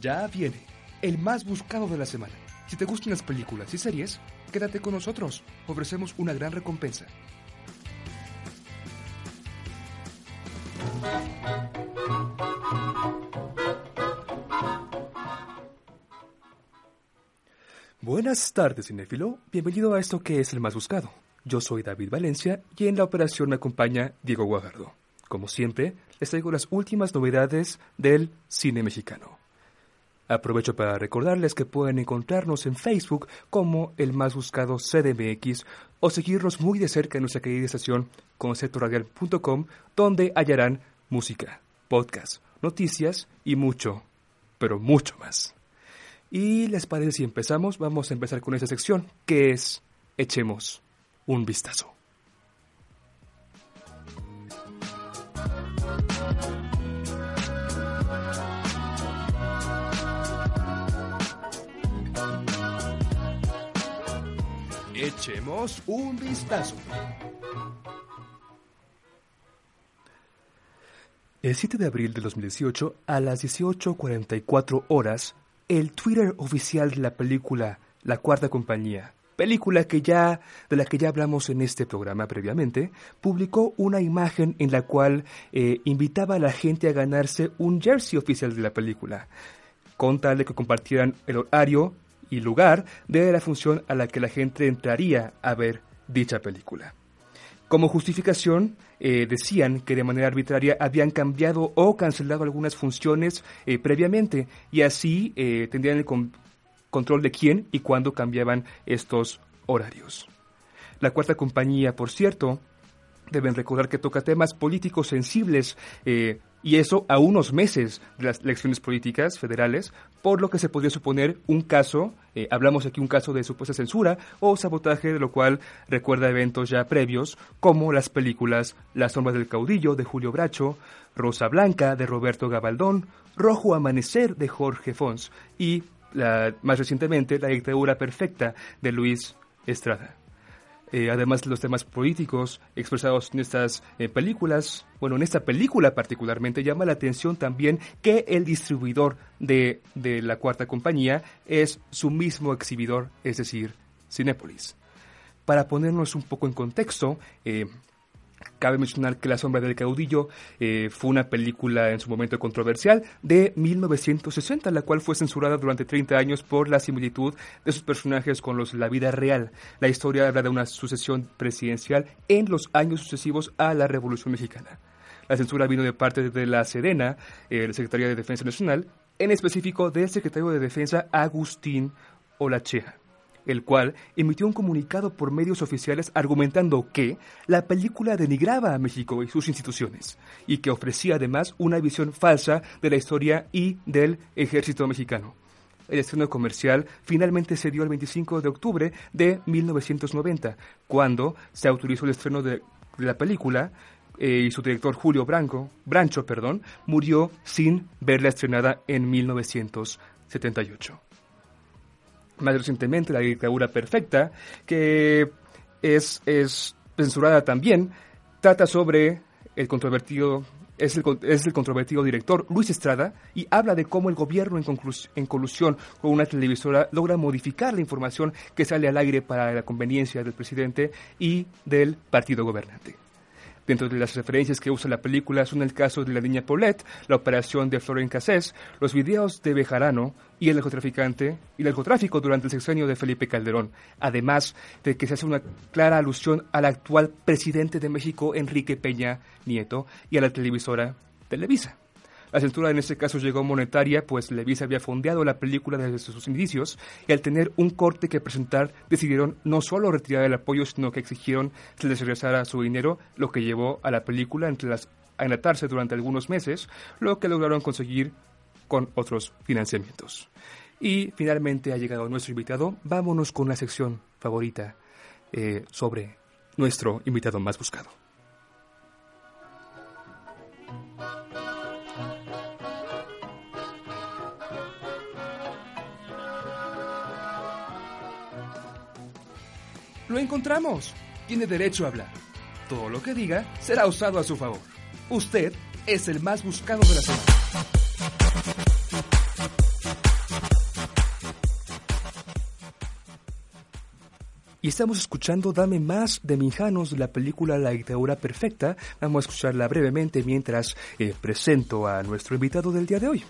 Ya viene, el más buscado de la semana. Si te gustan las películas y series, quédate con nosotros. Ofrecemos una gran recompensa. Buenas tardes, cinéfilo. Bienvenido a esto que es el más buscado. Yo soy David Valencia y en la operación me acompaña Diego Guajardo. Como siempre, les traigo las últimas novedades del cine mexicano. Aprovecho para recordarles que pueden encontrarnos en Facebook como el más buscado CDMX o seguirnos muy de cerca en nuestra querida estación conceptoradial.com donde hallarán música, podcast, noticias y mucho, pero mucho más. Y les parece si empezamos, vamos a empezar con esta sección que es Echemos un vistazo. Echemos un vistazo. El 7 de abril de 2018, a las 18.44 horas, el Twitter oficial de la película La Cuarta Compañía, película que ya, de la que ya hablamos en este programa previamente, publicó una imagen en la cual eh, invitaba a la gente a ganarse un jersey oficial de la película, con que compartieran el horario y lugar de la función a la que la gente entraría a ver dicha película. Como justificación, eh, decían que de manera arbitraria habían cambiado o cancelado algunas funciones eh, previamente y así eh, tendrían el con- control de quién y cuándo cambiaban estos horarios. La cuarta compañía, por cierto, deben recordar que toca temas políticos sensibles y eso a unos meses de las elecciones políticas federales, por lo que se podría suponer un caso, eh, hablamos aquí un caso de supuesta censura o sabotaje, de lo cual recuerda eventos ya previos, como las películas La sombra del caudillo de Julio Bracho, Rosa Blanca de Roberto Gabaldón, Rojo Amanecer de Jorge Fons y la- más recientemente La dictadura perfecta de Luis Estrada. Eh, además de los temas políticos expresados en estas eh, películas, bueno, en esta película particularmente llama la atención también que el distribuidor de, de la cuarta compañía es su mismo exhibidor, es decir, Cinépolis. Para ponernos un poco en contexto, eh, Cabe mencionar que La sombra del caudillo eh, fue una película en su momento controversial de 1960, la cual fue censurada durante 30 años por la similitud de sus personajes con los de la vida real. La historia habla de una sucesión presidencial en los años sucesivos a la Revolución Mexicana. La censura vino de parte de la Sedena, eh, la Secretaría de Defensa Nacional, en específico del secretario de Defensa Agustín Olachea el cual emitió un comunicado por medios oficiales argumentando que la película denigraba a México y sus instituciones, y que ofrecía además una visión falsa de la historia y del ejército mexicano. El estreno comercial finalmente se dio el 25 de octubre de 1990, cuando se autorizó el estreno de la película eh, y su director Julio Branco, Brancho perdón, murió sin verla estrenada en 1978 más recientemente la dictadura perfecta, que es, es censurada también, trata sobre el controvertido, es el, es el controvertido director Luis Estrada y habla de cómo el gobierno en, en colusión con una televisora logra modificar la información que sale al aire para la conveniencia del presidente y del partido gobernante. Dentro de las referencias que usa la película son el caso de la niña Paulette, la operación de Florent Cassés, los videos de Bejarano y el narcotraficante y el narcotráfico durante el sexenio de Felipe Calderón, además de que se hace una clara alusión al actual presidente de México, Enrique Peña Nieto, y a la televisora Televisa. La censura en este caso llegó monetaria, pues Televisa había fondeado la película desde sus inicios y al tener un corte que presentar decidieron no solo retirar el apoyo, sino que exigieron que les regresara su dinero, lo que llevó a la película a enlatarse durante algunos meses, lo que lograron conseguir con otros financiamientos. Y finalmente ha llegado nuestro invitado. Vámonos con la sección favorita eh, sobre nuestro invitado más buscado. Lo encontramos. Tiene derecho a hablar. Todo lo que diga será usado a su favor. Usted es el más buscado de la semana. Y estamos escuchando Dame Más de Mijanos de la película La dictadura perfecta. Vamos a escucharla brevemente mientras eh, presento a nuestro invitado del día de hoy.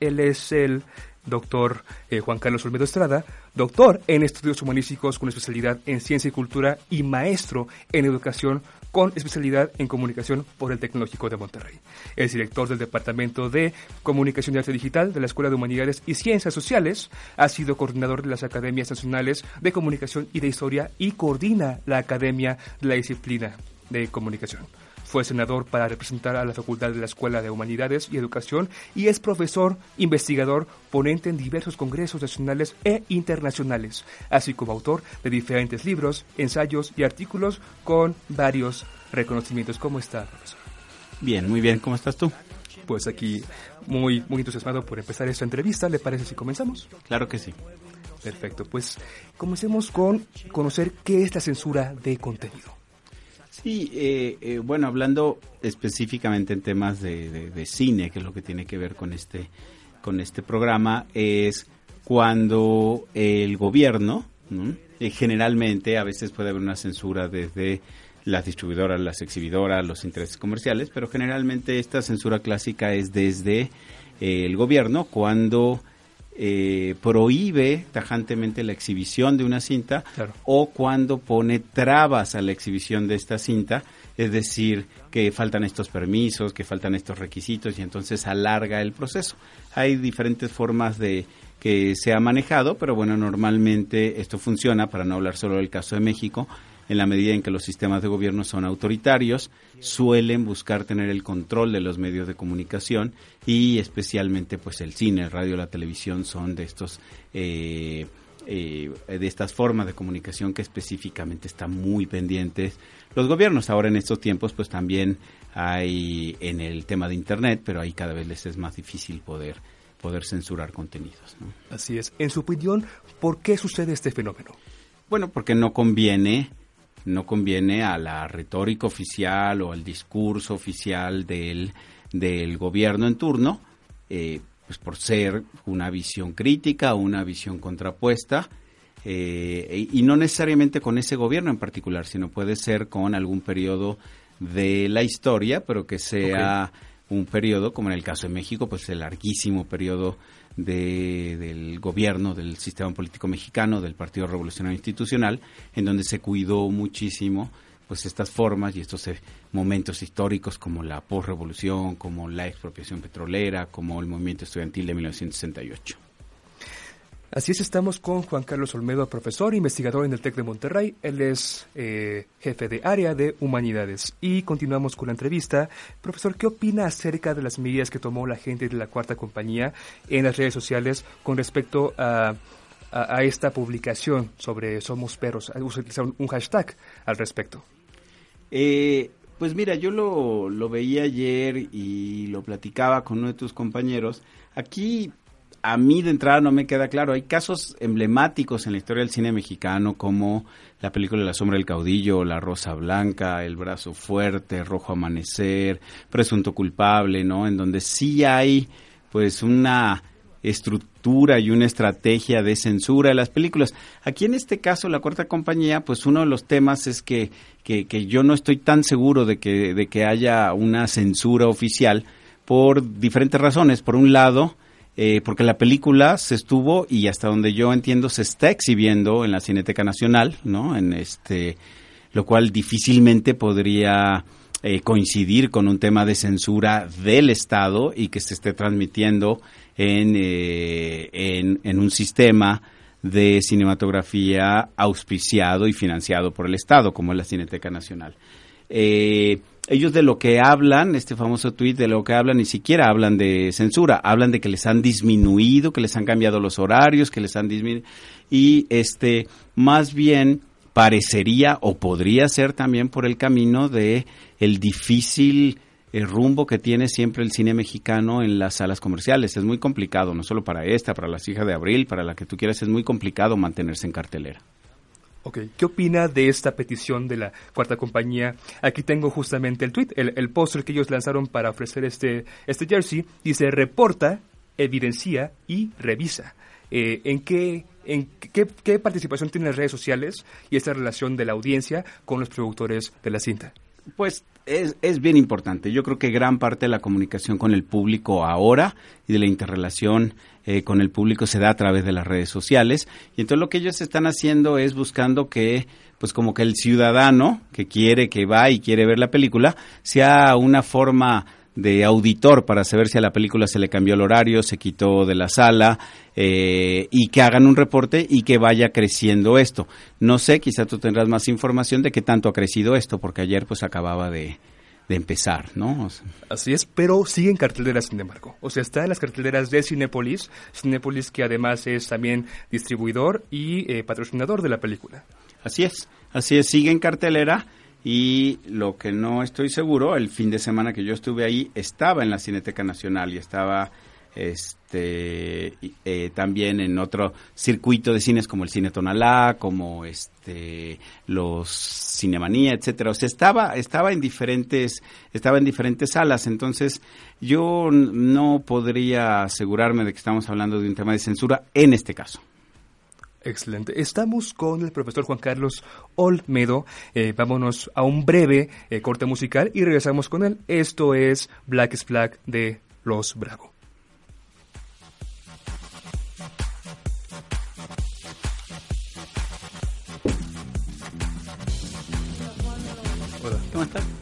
Él es el doctor eh, Juan Carlos Olmedo Estrada, doctor en estudios humanísticos con especialidad en ciencia y cultura y maestro en educación con especialidad en comunicación por el Tecnológico de Monterrey. Es director del Departamento de Comunicación y Arte Digital de la Escuela de Humanidades y Ciencias Sociales, ha sido coordinador de las Academias Nacionales de Comunicación y de Historia y coordina la Academia de la Disciplina de Comunicación. Fue senador para representar a la Facultad de la Escuela de Humanidades y Educación y es profesor, investigador, ponente en diversos congresos nacionales e internacionales, así como autor de diferentes libros, ensayos y artículos con varios reconocimientos. ¿Cómo está, profesor? Bien, muy bien. ¿Cómo estás tú? Pues aquí muy, muy entusiasmado por empezar esta entrevista. ¿Le parece si comenzamos? Claro que sí. Perfecto, pues comencemos con conocer qué es la censura de contenido. Sí, eh, eh, bueno, hablando específicamente en temas de, cine, que es lo que tiene que ver con este, con este programa, es cuando el gobierno, eh, generalmente a veces puede haber una censura desde las distribuidoras, las exhibidoras, los intereses comerciales, pero generalmente esta censura clásica es desde el gobierno cuando eh, prohíbe tajantemente la exhibición de una cinta o cuando pone trabas a la exhibición de esta cinta, es decir, que faltan estos permisos, que faltan estos requisitos y entonces alarga el proceso. Hay diferentes formas de que se ha manejado, pero bueno, normalmente esto funciona, para no hablar solo del caso de México, en la medida en que los sistemas de gobierno son autoritarios, suelen buscar tener el control de los medios de comunicación y especialmente pues el cine, el radio, la televisión son de estos eh, eh, de estas formas de comunicación que específicamente están muy pendientes los gobiernos. Ahora en estos tiempos pues también hay en el tema de internet, pero ahí cada vez les es más difícil poder poder censurar contenidos. Así es. En su opinión, ¿por qué sucede este fenómeno? Bueno, porque no conviene no conviene a la retórica oficial o al discurso oficial del, del gobierno en turno, eh, pues por ser una visión crítica o una visión contrapuesta, eh, y no necesariamente con ese gobierno en particular, sino puede ser con algún periodo de la historia, pero que sea un periodo, como en el caso de México, pues el larguísimo periodo de, del gobierno, del sistema político mexicano, del Partido Revolucionario Institucional, en donde se cuidó muchísimo pues estas formas y estos eh, momentos históricos como la posrevolución, como la expropiación petrolera, como el movimiento estudiantil de 1968. Así es, estamos con Juan Carlos Olmedo, profesor, investigador en el TEC de Monterrey. Él es eh, jefe de área de humanidades. Y continuamos con la entrevista. Profesor, ¿qué opina acerca de las medidas que tomó la gente de la cuarta compañía en las redes sociales con respecto a, esta publicación sobre Somos Perros? Utilizaron un hashtag al respecto. Eh, pues mira, yo lo, lo veía ayer y lo platicaba con uno de tus compañeros. Aquí a mí de entrada no me queda claro. Hay casos emblemáticos en la historia del cine mexicano como la película La sombra del caudillo, La rosa blanca, El brazo fuerte, Rojo amanecer, Presunto culpable, ¿no? En donde sí hay pues una estructura y una estrategia de censura de las películas. Aquí en este caso, la cuarta compañía, pues uno de los temas es que, que, que yo no estoy tan seguro de que, de que haya una censura oficial por diferentes razones. Por un lado, eh, porque la película se estuvo y hasta donde yo entiendo se está exhibiendo en la Cineteca Nacional, ¿no? En este, lo cual difícilmente podría eh, coincidir con un tema de censura del Estado y que se esté transmitiendo en, eh, en, un sistema de cinematografía auspiciado y financiado por el Estado, como es la Cineteca Nacional. Eh, ellos de lo que hablan, este famoso tuit, de lo que hablan, ni siquiera hablan de censura, hablan de que les han disminuido, que les han cambiado los horarios, que les han disminuido, y este, más bien parecería o podría ser también por el camino de el difícil el rumbo que tiene siempre el cine mexicano en las salas comerciales. Es muy complicado, no solo para esta, para las hijas de Abril, para la que tú quieras, es muy complicado mantenerse en cartelera. Ok, ¿qué opina de esta petición de la cuarta compañía? Aquí tengo justamente el tweet, el, el póster que ellos lanzaron para ofrecer este, este jersey. Dice, reporta, evidencia y revisa. Eh, ¿En, qué, en qué, qué participación tienen las redes sociales y esta relación de la audiencia con los productores de la cinta? Pues es, es, bien importante. Yo creo que gran parte de la comunicación con el público ahora y de la interrelación eh, con el público se da a través de las redes sociales. Y entonces lo que ellos están haciendo es buscando que, pues como que el ciudadano que quiere, que va y quiere ver la película, sea una forma de auditor para saber si a la película se le cambió el horario, se quitó de la sala eh, y que hagan un reporte y que vaya creciendo esto. No sé, quizá tú tendrás más información de qué tanto ha crecido esto, porque ayer pues acababa de, de empezar, ¿no? O sea, Así es, pero sigue en carteleras, sin embargo. O sea, está en las carteleras de Cinépolis, Cinépolis que además es también distribuidor y eh, patrocinador de la película. Así es, así es, sigue en cartelera y lo que no estoy seguro, el fin de semana que yo estuve ahí, estaba en la Cineteca Nacional y estaba este eh, también en otro circuito de cines como el Cine Tonalá, como este los Cinemanía, etcétera. O sea, estaba estaba en diferentes estaba en diferentes salas, entonces yo no podría asegurarme de que estamos hablando de un tema de censura en este caso. Excelente. Estamos con el profesor Juan Carlos Olmedo. Eh, vámonos a un breve eh, corte musical y regresamos con él. Esto es Black is Black de Los Bravo. Hola. ¿Cómo estás?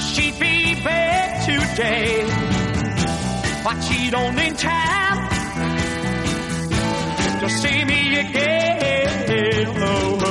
She'd be back today, but she don't in time to see me again. Oh,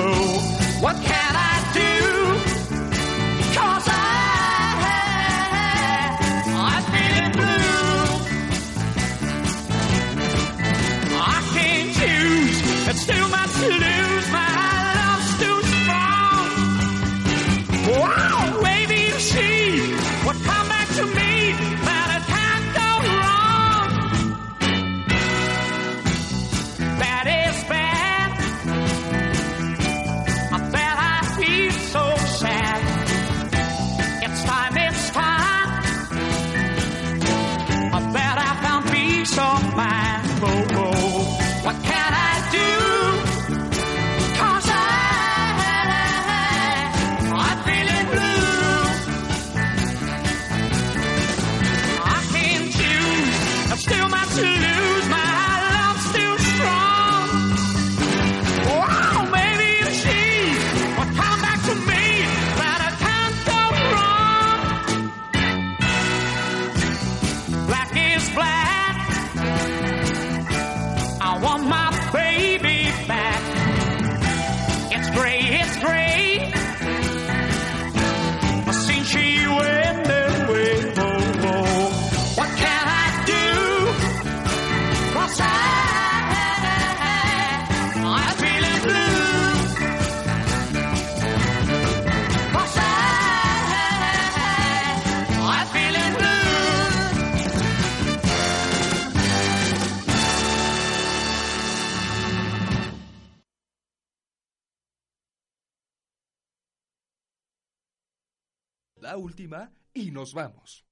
última y nos vamos.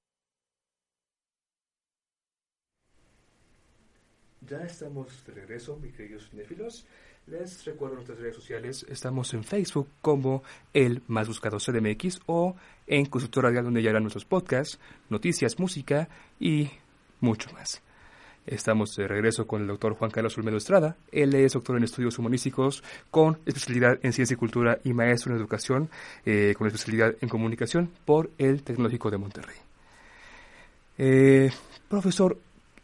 Ya estamos de regreso, mis queridos cinéfilos. Les recuerdo nuestras redes sociales. Estamos en Facebook como el más buscado CDMX o en Consultora Radial donde ya harán nuestros podcasts, noticias, música y mucho más. Estamos de regreso con el doctor Juan Carlos Olmedo Estrada. Él es doctor en estudios humanísticos con especialidad en ciencia y cultura y maestro en educación eh, con especialidad en comunicación por el Tecnológico de Monterrey. Eh, profesor,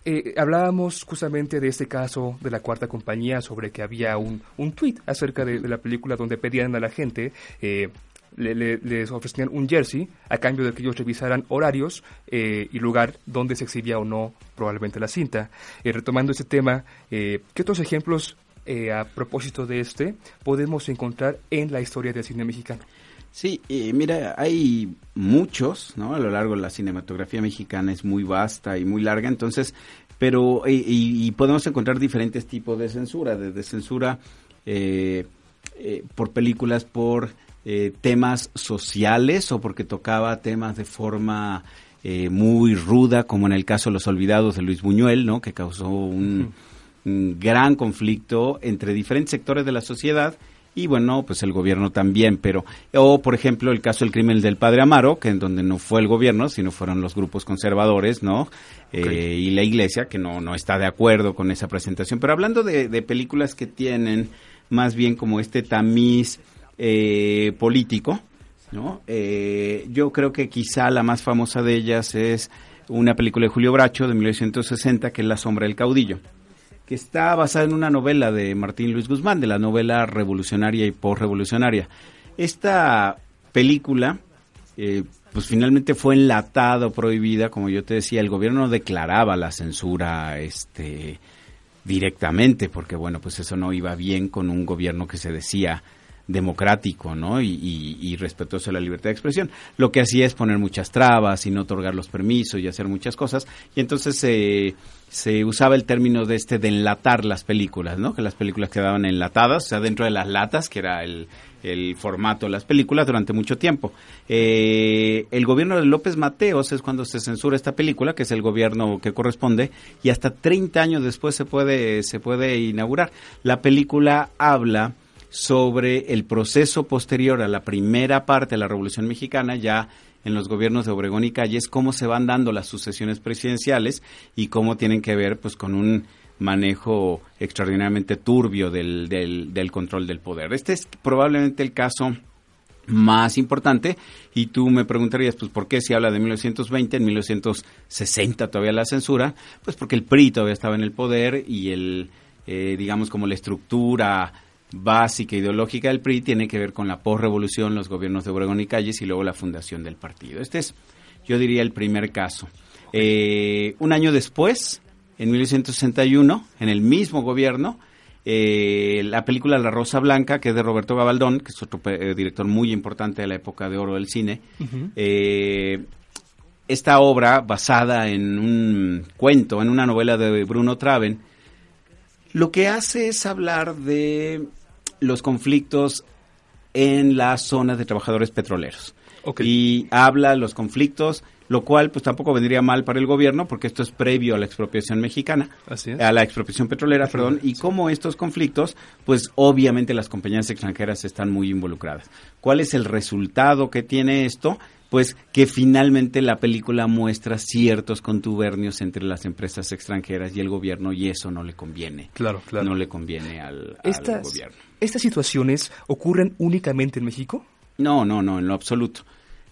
eh, hablábamos justamente de este caso de la cuarta compañía sobre que había un, un tuit acerca de, la película donde pedían a la gente le- le- les ofrecían un jersey a cambio de que ellos revisaran horarios eh, y lugar donde se exhibía o no probablemente la cinta. Eh, retomando este tema, eh, ¿qué otros ejemplos eh, a propósito de este podemos encontrar en la historia del cine mexicano? Sí, eh, mira, hay muchos, ¿no? A lo largo de la cinematografía mexicana es muy vasta y muy larga, entonces, pero, y, podemos encontrar diferentes tipos de censura, desde censura eh, por películas, por eh, temas sociales o porque tocaba temas de forma eh, muy ruda, como en el caso de Los Olvidados de Luis Buñuel, ¿no? Que causó un, un gran conflicto entre diferentes sectores de la sociedad y bueno, pues el gobierno también, pero o por ejemplo el caso del crimen del padre Amaro, que en donde no fue el gobierno, sino fueron los grupos conservadores, ¿no? Eh, y la iglesia que no no está de acuerdo con esa presentación. Pero hablando de, de películas que tienen más bien como este tamiz eh, político, ¿no? Eh, yo creo que quizá la más famosa de ellas es una película de Julio Bracho de 1960 que es La sombra del caudillo que está basada en una novela de Martín Luis Guzmán, de la novela revolucionaria y postrevolucionaria. Esta película, eh, pues finalmente fue enlatada o prohibida, como yo te decía, el gobierno no declaraba la censura, este directamente, porque bueno, pues eso no iba bien con un gobierno que se decía democrático, ¿no? Y, respetuoso de la libertad de expresión. Lo que hacía es poner muchas trabas y no otorgar los permisos y hacer muchas cosas. Y entonces se se usaba el término de este de enlatar las películas, ¿no? Que las películas quedaban enlatadas, o sea, dentro de las latas, que era el, el formato de las películas durante mucho tiempo. Eh, el gobierno de López Mateos es cuando se censura esta película, que es el gobierno que corresponde, y hasta 30 años después se puede, se puede inaugurar. La película habla sobre el proceso posterior a la primera parte de la Revolución Mexicana, ya en los gobiernos de Obregón y Calles, cómo se van dando las sucesiones presidenciales y cómo tienen que ver pues con un manejo extraordinariamente turbio del, del, control del poder. Este es probablemente el caso más importante y tú me preguntarías pues por qué se habla de 1920 en 1960 todavía la censura pues porque el PRI todavía estaba en el poder y el eh, digamos como la estructura básica ideológica del PRI tiene que ver con la posrevolución los gobiernos de Obregón y Calles y luego la fundación del partido este es yo diría el primer caso Eh, un año después en 1961 en el mismo gobierno eh, la película La Rosa Blanca, que es de Roberto Gabaldón, que es otro eh, director muy importante de la época de oro del cine. Esta obra, basada en un cuento, en una novela de Bruno Traven, lo que hace es hablar de los conflictos en las zonas de trabajadores petroleros. Y habla los conflictos, lo cual pues tampoco vendría mal para el gobierno porque esto es previo a la expropiación mexicana, Así es. a la expropiación petrolera, perdón, y cómo estos conflictos, pues obviamente las compañías extranjeras están muy involucradas. ¿Cuál es el resultado que tiene esto? Pues que finalmente la película muestra ciertos contubernios entre las empresas extranjeras y el gobierno y eso no le conviene. Claro, claro. No le conviene al, al Estas, gobierno. ¿Estas situaciones ocurren únicamente en México? No, no, no, en lo absoluto.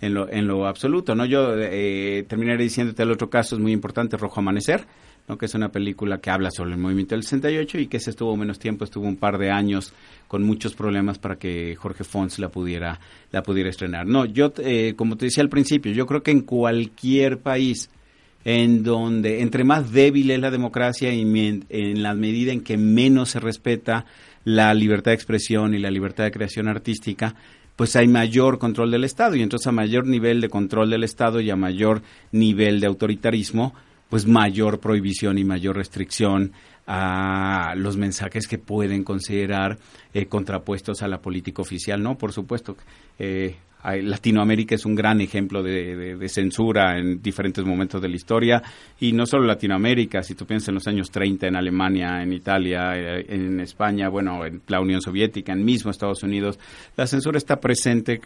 En lo, en lo absoluto, ¿no? Yo eh, terminaré diciéndote el otro caso, es muy importante, Rojo Amanecer, ¿no? Que es una película que habla sobre el movimiento del 68 y que se estuvo menos tiempo, estuvo un par de años con muchos problemas para que Jorge Fons la pudiera, la pudiera estrenar. No, yo, eh, como te decía al principio, yo creo que en cualquier país en donde entre más débil es la democracia y en la medida en que menos se respeta la libertad de expresión y la libertad de creación artística, pues hay mayor control del Estado y entonces a mayor nivel de control del Estado y a mayor nivel de autoritarismo, pues mayor prohibición y mayor restricción a los mensajes que pueden considerar eh, contrapuestos a la política oficial, ¿no? Por supuesto, eh, Latinoamérica es un gran ejemplo de, de- de censura en diferentes momentos de la historia y no solo Latinoamérica, si tú piensas en los años 30 en Alemania, en Italia, eh, en España, bueno, en la Unión Soviética, en mismo Estados Unidos, la censura está presente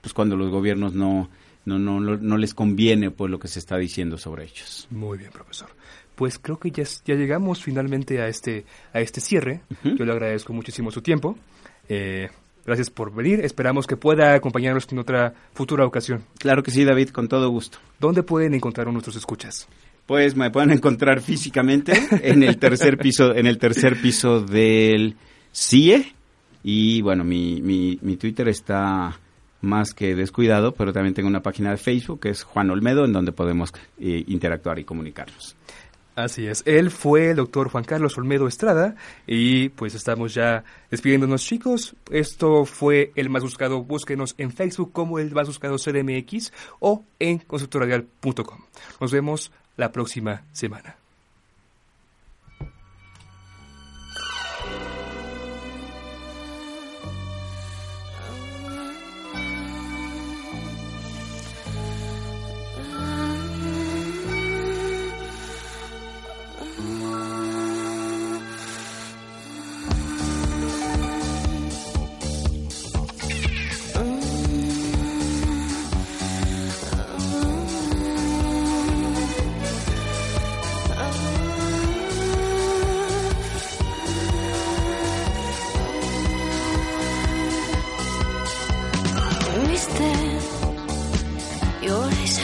pues cuando los gobiernos no no, no, no, no les conviene pues lo que se está diciendo sobre ellos. Muy bien, profesor. Pues creo que ya, ya llegamos finalmente a este, a este cierre. Yo le agradezco muchísimo su tiempo. Eh, gracias por venir. Esperamos que pueda acompañarnos en otra futura ocasión. Claro que sí, David, con todo gusto. ¿Dónde pueden encontrar nuestros escuchas? Pues me pueden encontrar físicamente en el tercer piso, en el tercer piso del CIE. Y bueno, mi, mi, mi Twitter está más que descuidado, pero también tengo una página de Facebook que es Juan Olmedo, en donde podemos eh, interactuar y comunicarnos. Así es, él fue el doctor Juan Carlos Olmedo Estrada y pues estamos ya despidiéndonos chicos. Esto fue el más buscado, búsquenos en Facebook como el más buscado CDMX o en consultoradial.com. Nos vemos la próxima semana.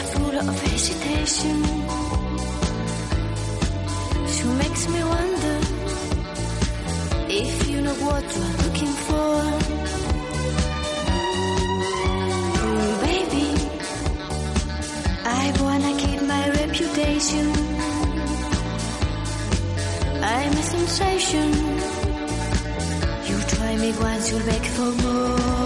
Are full of hesitation. She makes me wonder if you know what you're looking for. Mm, baby, I wanna keep my reputation. I'm a sensation. You try me once, you'll beg for more.